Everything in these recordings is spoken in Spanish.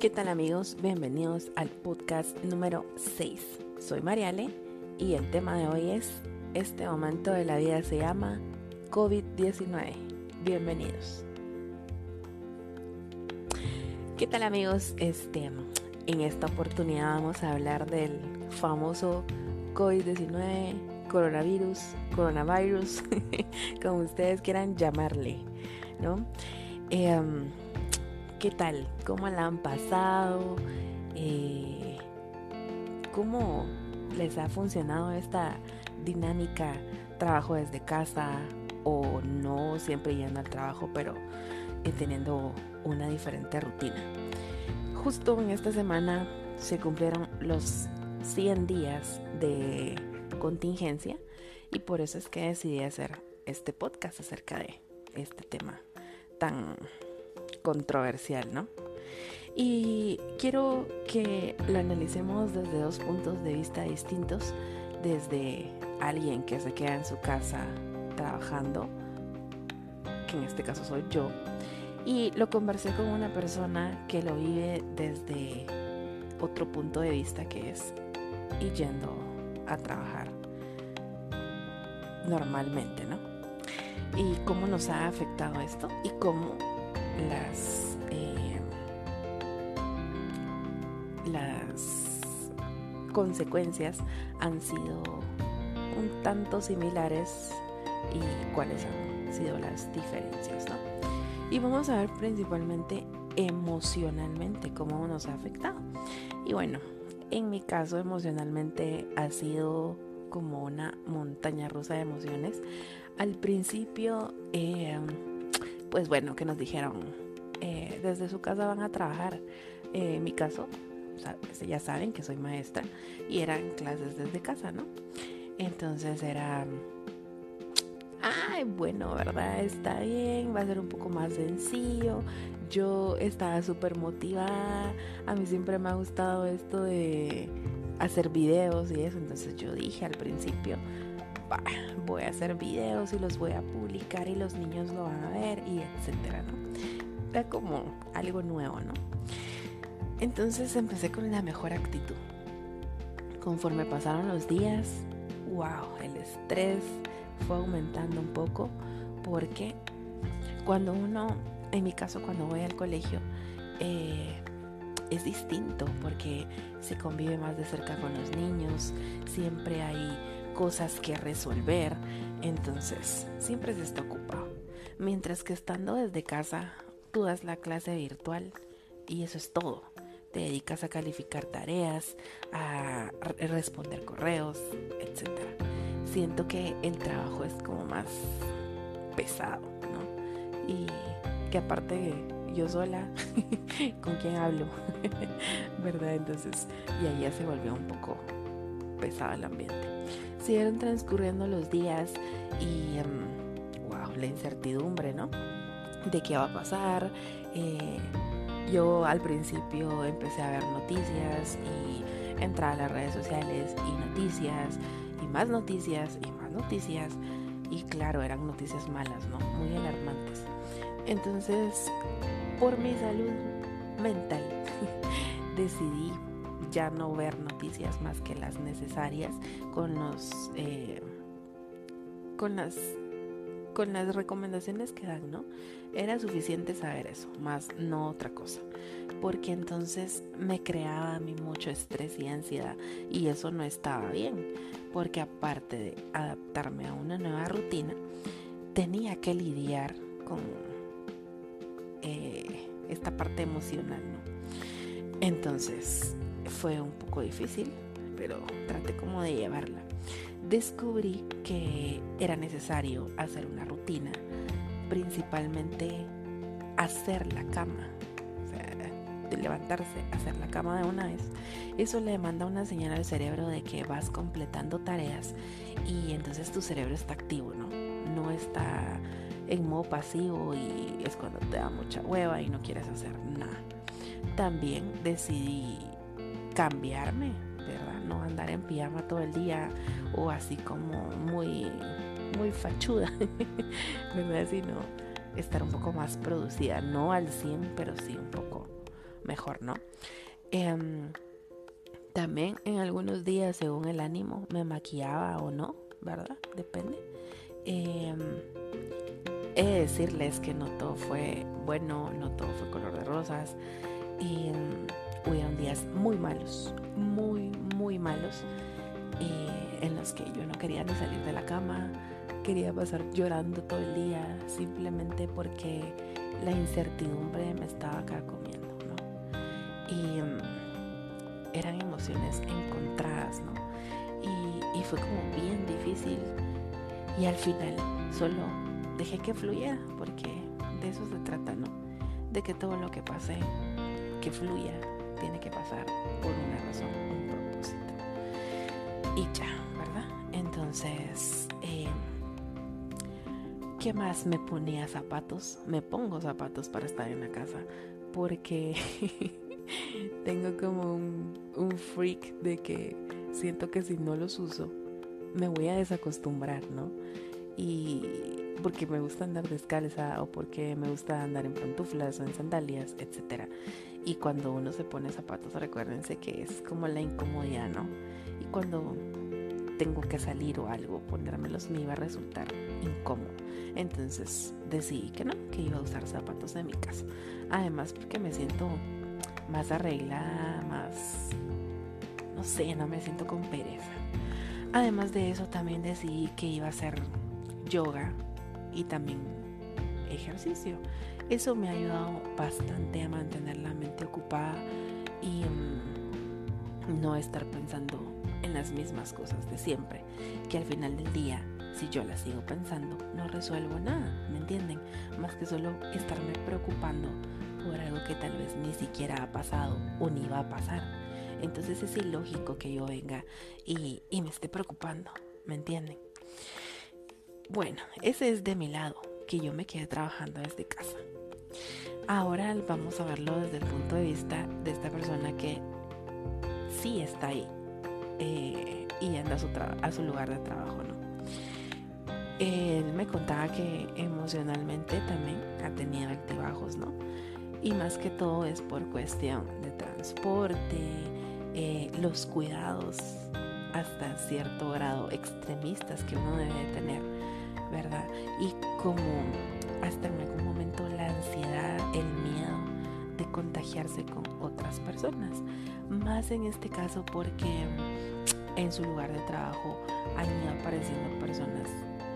¿Qué tal amigos? Bienvenidos al podcast número 6. Soy Mariale y el tema de hoy es, este momento de la vida se llama COVID-19. Bienvenidos. ¿Qué tal amigos? Este, en esta oportunidad vamos a hablar del famoso COVID-19, coronavirus, coronavirus, como ustedes quieran llamarle, ¿no? Em, ¿Qué tal? ¿Cómo la han pasado? Eh, ¿Cómo les ha funcionado esta dinámica trabajo desde casa o no siempre yendo al trabajo, pero eh, teniendo una diferente rutina? Justo en esta semana se cumplieron los 100 días de contingencia y por eso es que decidí hacer este podcast acerca de este tema tan controversial, ¿no? Y quiero que lo analicemos desde dos puntos de vista distintos, desde alguien que se queda en su casa trabajando, que en este caso soy yo, y lo conversé con una persona que lo vive desde otro punto de vista que es yendo a trabajar normalmente, ¿no? Y cómo nos ha afectado esto y cómo las, eh, las consecuencias han sido un tanto similares y cuáles han sido las diferencias, ¿no? Y vamos a ver principalmente emocionalmente cómo nos ha afectado. Y bueno, en mi caso emocionalmente ha sido como una montaña rusa de emociones. Al principio eh, pues bueno, que nos dijeron, eh, desde su casa van a trabajar. Eh, en mi caso, pues, ya saben que soy maestra y eran clases desde casa, ¿no? Entonces era, ay, bueno, ¿verdad? Está bien, va a ser un poco más sencillo. Yo estaba súper motivada, a mí siempre me ha gustado esto de hacer videos y eso, entonces yo dije al principio, voy a hacer videos y los voy a publicar y los niños lo van a ver y etcétera, ¿no? Era como algo nuevo, ¿no? Entonces empecé con la mejor actitud. Conforme pasaron los días, wow, el estrés fue aumentando un poco porque cuando uno, en mi caso cuando voy al colegio, eh, es distinto porque se convive más de cerca con los niños, siempre hay cosas que resolver, entonces siempre se está ocupado. Mientras que estando desde casa, tú das la clase virtual y eso es todo. Te dedicas a calificar tareas, a responder correos, etc. Siento que el trabajo es como más pesado, ¿no? Y que aparte yo sola, ¿con quién hablo? ¿Verdad? Entonces, y ahí ya se volvió un poco pesado el ambiente. Siguieron transcurriendo los días y, wow, em, la incertidumbre, ¿no? De qué va a pasar. Eh, yo al principio empecé a ver noticias y entrar a las redes sociales y noticias y más noticias y más noticias. Y claro, eran noticias malas, ¿no? Muy alarmantes. Entonces, por mi salud mental, decidí ya no ver noticias más que las necesarias con los eh, con las con las recomendaciones que dan, ¿no? Era suficiente saber eso, más no otra cosa. Porque entonces me creaba a mí mucho estrés y ansiedad y eso no estaba bien. Porque aparte de adaptarme a una nueva rutina, tenía que lidiar con eh, esta parte emocional, ¿no? Entonces, fue un poco difícil, pero traté como de llevarla. Descubrí que era necesario hacer una rutina, principalmente hacer la cama, o sea, levantarse, hacer la cama de una vez. Eso le manda una señal al cerebro de que vas completando tareas y entonces tu cerebro está activo, ¿no? No está en modo pasivo y es cuando te da mucha hueva y no quieres hacer nada. También decidí cambiarme, ¿verdad? No andar en pijama todo el día o así como muy, muy fachuda, ¿verdad? Sino estar un poco más producida, no al 100, pero sí un poco mejor, ¿no? Em, también en algunos días, según el ánimo, me maquillaba o no, ¿verdad? Depende. Eh, he de decirles que no todo fue bueno, no todo fue color de rosas. Y um, hubieron días muy malos, muy, muy malos, eh, en los que yo no quería ni salir de la cama, quería pasar llorando todo el día, simplemente porque la incertidumbre me estaba carcomiendo, ¿no? Y um, eran emociones encontradas, ¿no? Y, y fue como bien difícil. Y al final solo dejé que fluyera, porque de eso se trata, ¿no? De que todo lo que pase, que fluya, tiene que pasar por una razón, un propósito. Y ya, ¿verdad? Entonces, eh, ¿qué más me ponía zapatos? Me pongo zapatos para estar en la casa, porque tengo como un, un freak de que siento que si no los uso, me voy a desacostumbrar, ¿no? Y porque me gusta andar descalza o porque me gusta andar en pantuflas o en sandalias, etc. Y cuando uno se pone zapatos, recuérdense que es como la incomodidad, ¿no? Y cuando tengo que salir o algo, ponérmelos me iba a resultar incómodo. Entonces decidí que no, que iba a usar zapatos de mi casa. Además porque me siento más arreglada, más... no sé, no me siento con pereza. Además de eso también decidí que iba a hacer yoga y también ejercicio. Eso me ha ayudado bastante a mantener la mente ocupada y mm, no estar pensando en las mismas cosas de siempre, que al final del día, si yo las sigo pensando, no resuelvo nada, ¿me entienden? Más que solo estarme preocupando por algo que tal vez ni siquiera ha pasado o ni va a pasar. Entonces es ilógico que yo venga y, y me esté preocupando, ¿me entienden? Bueno, ese es de mi lado, que yo me quedé trabajando desde casa. Ahora vamos a verlo desde el punto de vista de esta persona que sí está ahí eh, y anda a su, lugar de trabajo, ¿no? Él me contaba que emocionalmente también ha tenido altibajos, ¿no? Y más que todo es por cuestión de transporte, eh, los cuidados hasta cierto grado extremistas que uno debe tener ¿verdad? Y como hasta en algún momento la ansiedad, el miedo de contagiarse con otras personas. Más en este caso porque en su lugar de trabajo han ido apareciendo personas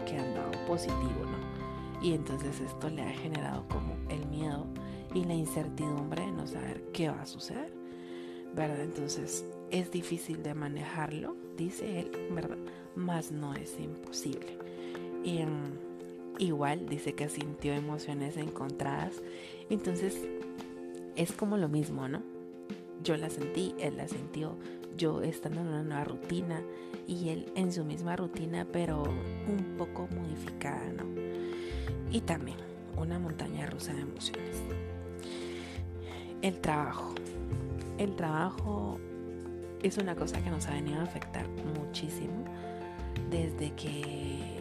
que han dado positivo, ¿no? Y entonces esto le ha generado como el miedo y la incertidumbre de no saber qué va a suceder, ¿verdad? Entonces es difícil de manejarlo, dice él, ¿verdad? Más no es imposible. Y, igual dice que sintió emociones encontradas. Entonces es como lo mismo, ¿no? Yo la sentí, él la sintió, yo estando en una nueva rutina y él en su misma rutina, pero un poco modificada, ¿no? Y también una montaña rusa de emociones. El trabajo. El trabajo es una cosa que nos ha venido a afectar muchísimo desde que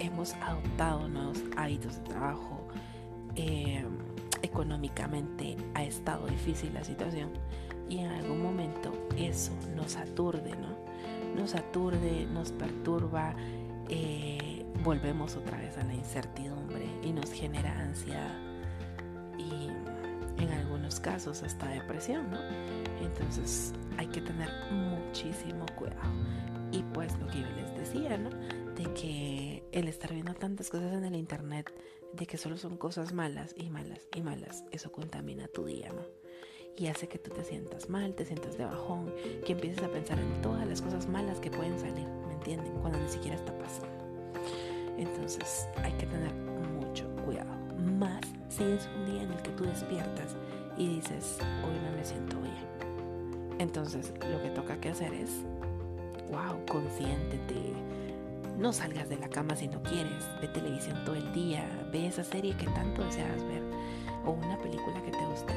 hemos adoptado nuevos hábitos de trabajo, eh, económicamente ha estado difícil la situación y en algún momento eso nos aturde, ¿no? Nos aturde, nos perturba, eh, volvemos otra vez a la incertidumbre y nos genera ansiedad y en algunos casos hasta depresión, ¿no? Entonces hay que tener muchísimo cuidado. Y pues lo que yo les decía, ¿no? De que el estar viendo tantas cosas en el internet de que solo son cosas malas y malas y malas, eso contamina tu día, ¿no? Y hace que tú te sientas mal, te sientas de bajón, que empieces a pensar en todas las cosas malas que pueden salir, ¿me entienden? Cuando ni siquiera está pasando. Entonces hay que tener mucho cuidado. Más si es un día en el que tú despiertas y dices, hoy no me siento bien. Entonces lo que toca que hacer es, wow, consiéntete no salgas de la cama si no quieres, ve televisión todo el día, ve esa serie que tanto deseas ver, o una película que te guste,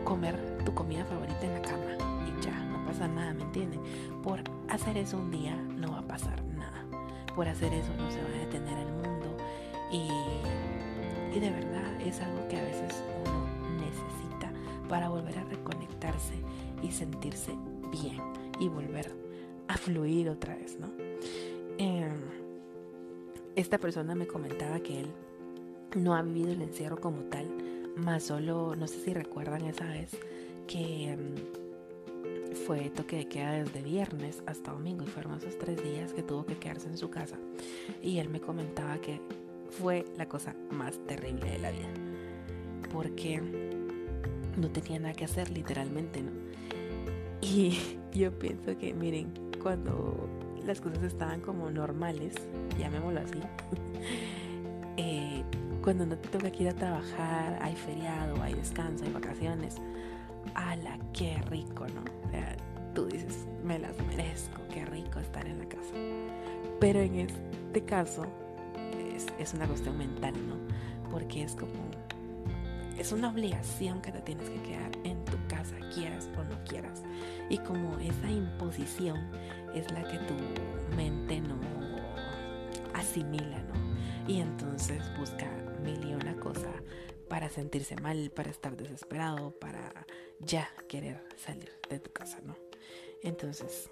o comer tu comida favorita en la cama y ya, no pasa nada, ¿me entienden? Por hacer eso un día no va a pasar nada, por hacer eso no se va a detener el mundo y, y de verdad es algo que a veces uno necesita para volver a reconectarse y sentirse bien y volver a fluir otra vez, ¿no? Em, esta persona me comentaba que él no ha vivido el encierro como tal, más solo, no sé si recuerdan esa vez que em, fue toque de queda desde viernes hasta domingo y fueron esos tres días que tuvo que quedarse en su casa. Y él me comentaba que fue la cosa más terrible de la vida, porque no tenía nada que hacer literalmente, ¿no? Y yo pienso que, miren, cuando las cosas estaban como normales, llamémoslo así, eh, cuando no te toca ir a trabajar, hay feriado, hay descanso, hay vacaciones, ala, qué rico, ¿no? O sea, tú dices, me las merezco, qué rico estar en la casa. Pero en este caso es, es una cuestión mental, ¿no? Porque es como, es una obligación que te tienes que quedar en tu casa, quieras o no quieras. Y como esa imposición es la que tu mente no asimila, ¿no? Y entonces busca mil y una cosa para sentirse mal, para estar desesperado, para ya querer salir de tu casa, ¿no? Entonces,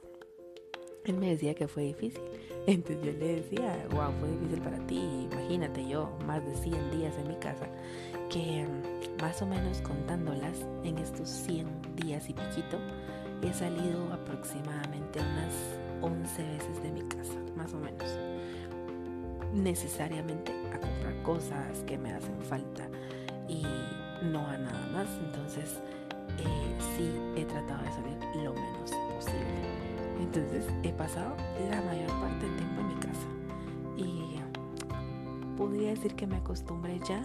él me decía que fue difícil. Entonces yo le decía, wow, fue difícil para ti. Imagínate yo, más de 100 días en mi casa, que mm, más o menos contándolas, en estos 100 días y piquito, he salido aproximadamente unas 11 veces de mi casa, más o menos. Necesariamente a comprar cosas que me hacen falta y no a nada más. Entonces, eh, sí he tratado de salir lo menos posible. Entonces he pasado la mayor parte del tiempo en mi casa. Y podría decir que me acostumbré ya,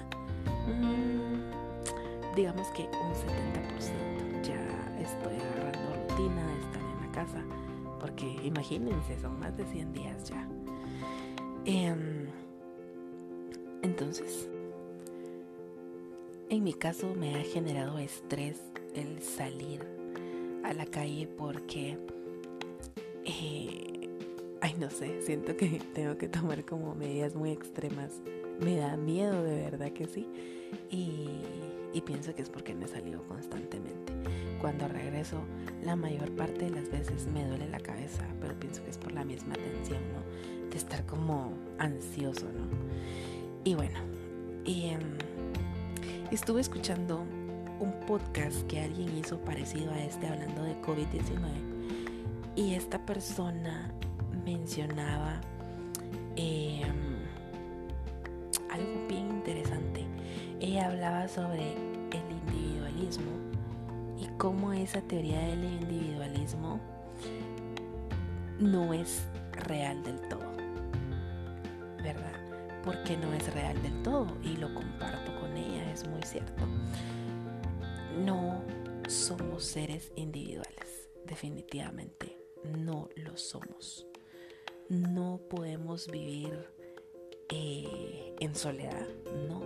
mm, digamos que un 70%. Ya estoy agarrando rutina estar en la casa. Porque imagínense, son más de 100 días ya. Em, entonces, en mi caso me ha generado estrés el salir a la calle porque, eh, ay no sé, siento que tengo que tomar como medidas muy extremas. Me da miedo de verdad que sí. Y, pienso que es porque no he salido constantemente. Cuando regreso, la mayor parte de las veces me duele la cabeza, pero pienso que es por la misma tensión, ¿no? De estar como ansioso, ¿no? Y bueno, em, estuve escuchando un podcast que alguien hizo parecido a este hablando de COVID-19 y esta persona mencionaba em, algo bien interesante. Ella hablaba sobre el individualismo y cómo esa teoría del individualismo no es real del todo, ¿verdad? Porque no es real del todo y lo comparto con ella, es muy cierto no somos seres individuales, definitivamente no lo somos. No podemos vivir eh, en soledad, no.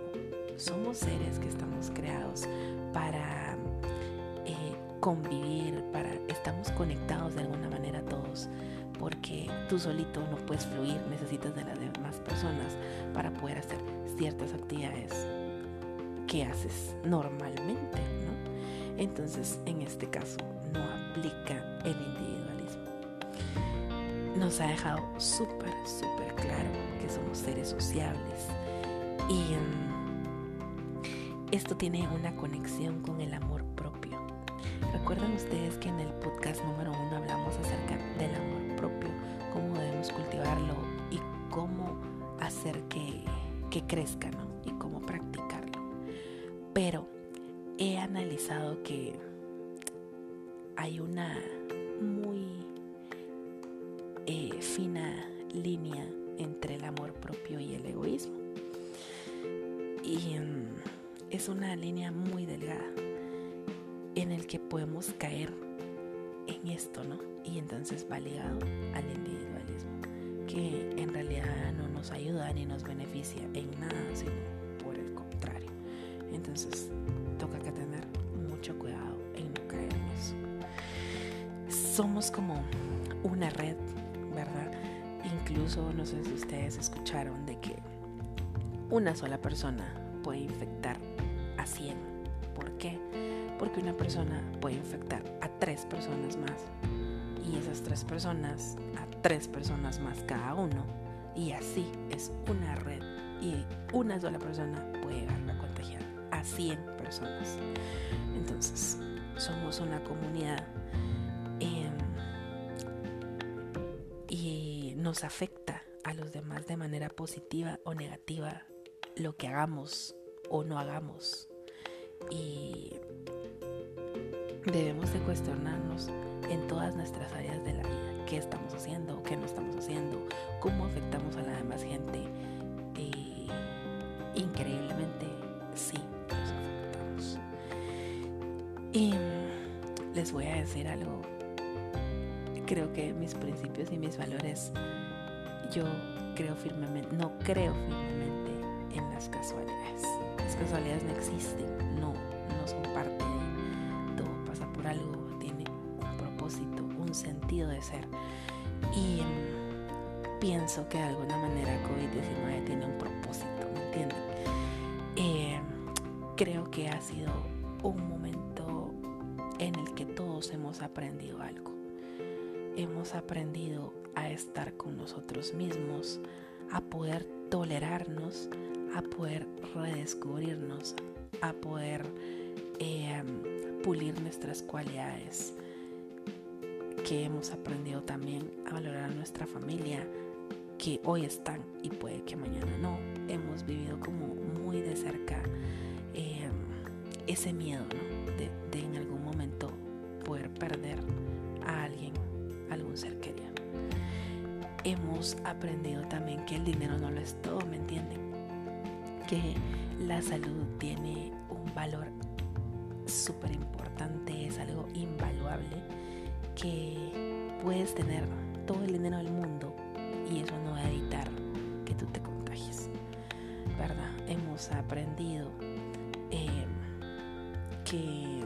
Somos seres que estamos creados para convivir, para estamos conectados de alguna manera todos, porque tú solito no puedes fluir, necesitas de las demás personas para poder hacer ciertas actividades que haces normalmente, ¿no? Entonces, en este caso, no aplica el individualismo. Nos ha dejado súper, súper claro que somos seres sociables y mm, esto tiene una conexión con el amor. Recuerdan ustedes que en el podcast número uno hablamos acerca del amor propio, cómo debemos cultivarlo y cómo hacer que, que crezca, ¿no? Y cómo practicar pero he analizado que hay una entonces, toca que tener mucho cuidado en no caer. Somos como una red, ¿verdad? Incluso, no sé si ustedes escucharon de que una sola persona puede infectar a 100. ¿Por qué? porque una persona puede infectar a tres personas más y esas tres personas a tres personas más cada uno y así es una red y una sola persona puede llegar a contagiar a 100 personas. Entonces, somos una comunidad em, y nos afecta a los demás de manera positiva o negativa lo que hagamos o no hagamos. Y debemos de cuestionarnos en todas nuestras áreas de la vida. ¿Qué estamos haciendo? ¿Qué no estamos haciendo? ¿Cómo afectamos a la demás gente? Eh, increíblemente, Y les voy a decir algo. Creo que mis principios y mis valores, yo creo firmemente, no creo firmemente en las casualidades. Las casualidades no existen, no, no son parte de todo pasa por algo, tiene un propósito, un sentido de ser. Y em, pienso que de alguna manera COVID-19 tiene un propósito, ¿me entienden? Em, creo que ha sido un momento hemos aprendido algo. Hemos aprendido a estar con nosotros mismos, a poder tolerarnos, a poder redescubrirnos, a poder em, pulir nuestras cualidades, que hemos aprendido también a valorar a nuestra familia, que hoy están y puede que mañana no. Hemos vivido como muy de cerca em, ese miedo de, de en algún momento poder perder a alguien, algún ser querido. Hemos aprendido también que el dinero no lo es todo, ¿me entienden? que la salud tiene un valor súper importante, es algo invaluable, que puedes tener todo el dinero del mundo y eso no va a evitar que tú te contagies, ¿verdad? Hemos aprendido eh, que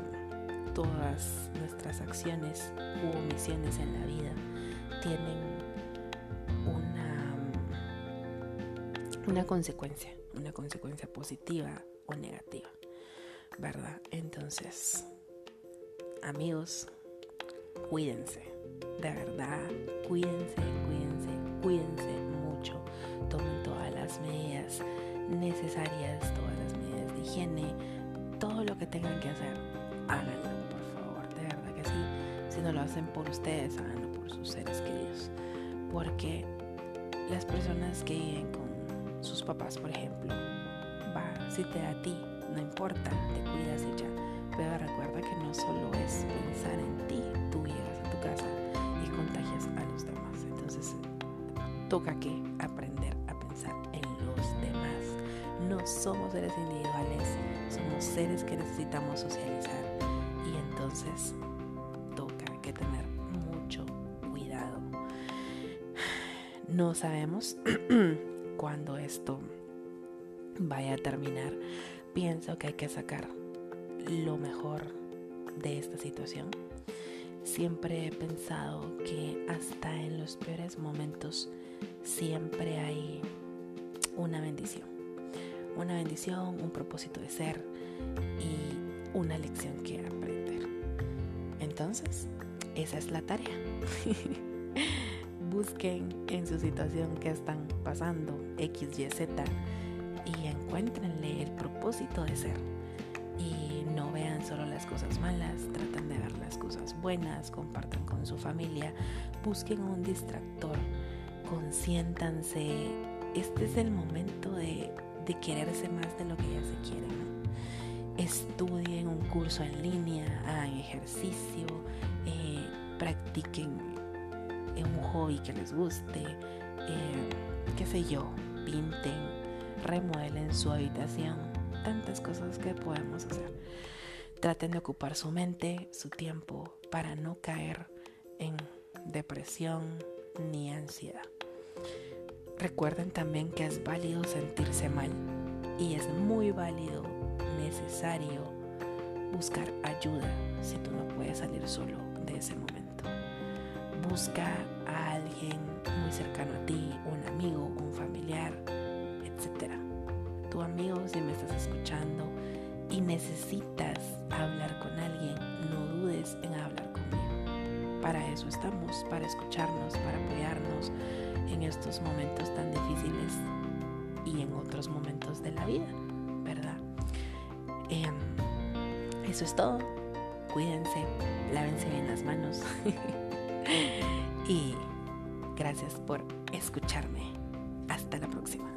todas nuestras acciones u omisiones en la vida tienen una, una consecuencia una consecuencia positiva o negativa, ¿verdad? Entonces, amigos, cuídense, de verdad, cuídense, cuídense, cuídense mucho, tomen todas las medidas necesarias, todas las medidas de higiene, todo lo que tengan que hacer, háganlo, sí. Si no lo hacen por ustedes, háganlo por sus seres queridos, porque las personas que viven con sus papás, por ejemplo. Va, si te da a ti, no importa, te cuidas y ya. Pero recuerda que no solo es pensar en ti, tú llegas a tu casa y contagias a los demás. Entonces, toca que aprender a pensar en los demás. No somos seres individuales, somos seres que necesitamos socializar. Y entonces, No sabemos cuando esto vaya a terminar, pienso que hay que sacar lo mejor de esta situación. Siempre he pensado que hasta en los peores momentos siempre hay una bendición. Una bendición, un propósito de ser y una lección que aprender. Entonces, esa es la tarea. busquen en su situación que están pasando, X, Y, Z, y encuéntrenle el propósito de ser. Y no vean solo las cosas malas, traten de ver las cosas buenas, compartan con su familia, busquen un distractor, consiéntanse. Este es el momento de, de quererse más de lo que ya se quiere. Estudien un curso en línea, hagan ejercicio, eh, practiquen un hobby que les guste, eh, qué sé yo, pinten, remuelen su habitación, tantas cosas que podemos hacer. Traten de ocupar su mente, su tiempo, para no caer en depresión ni ansiedad. Recuerden también que es válido sentirse mal y es muy válido, necesario buscar ayuda si tú no puedes salir solo de ese momento. Busca a alguien muy cercano a ti, un amigo, un familiar, etc. Tu amigo, si me estás escuchando, y necesitas hablar con alguien, no dudes en hablar conmigo. Para eso estamos, para escucharnos, para apoyarnos en estos momentos tan difíciles y en otros momentos de la vida, ¿verdad? Em, eso es todo. Cuídense, lávense bien las manos. y gracias por escucharme. Hasta la próxima.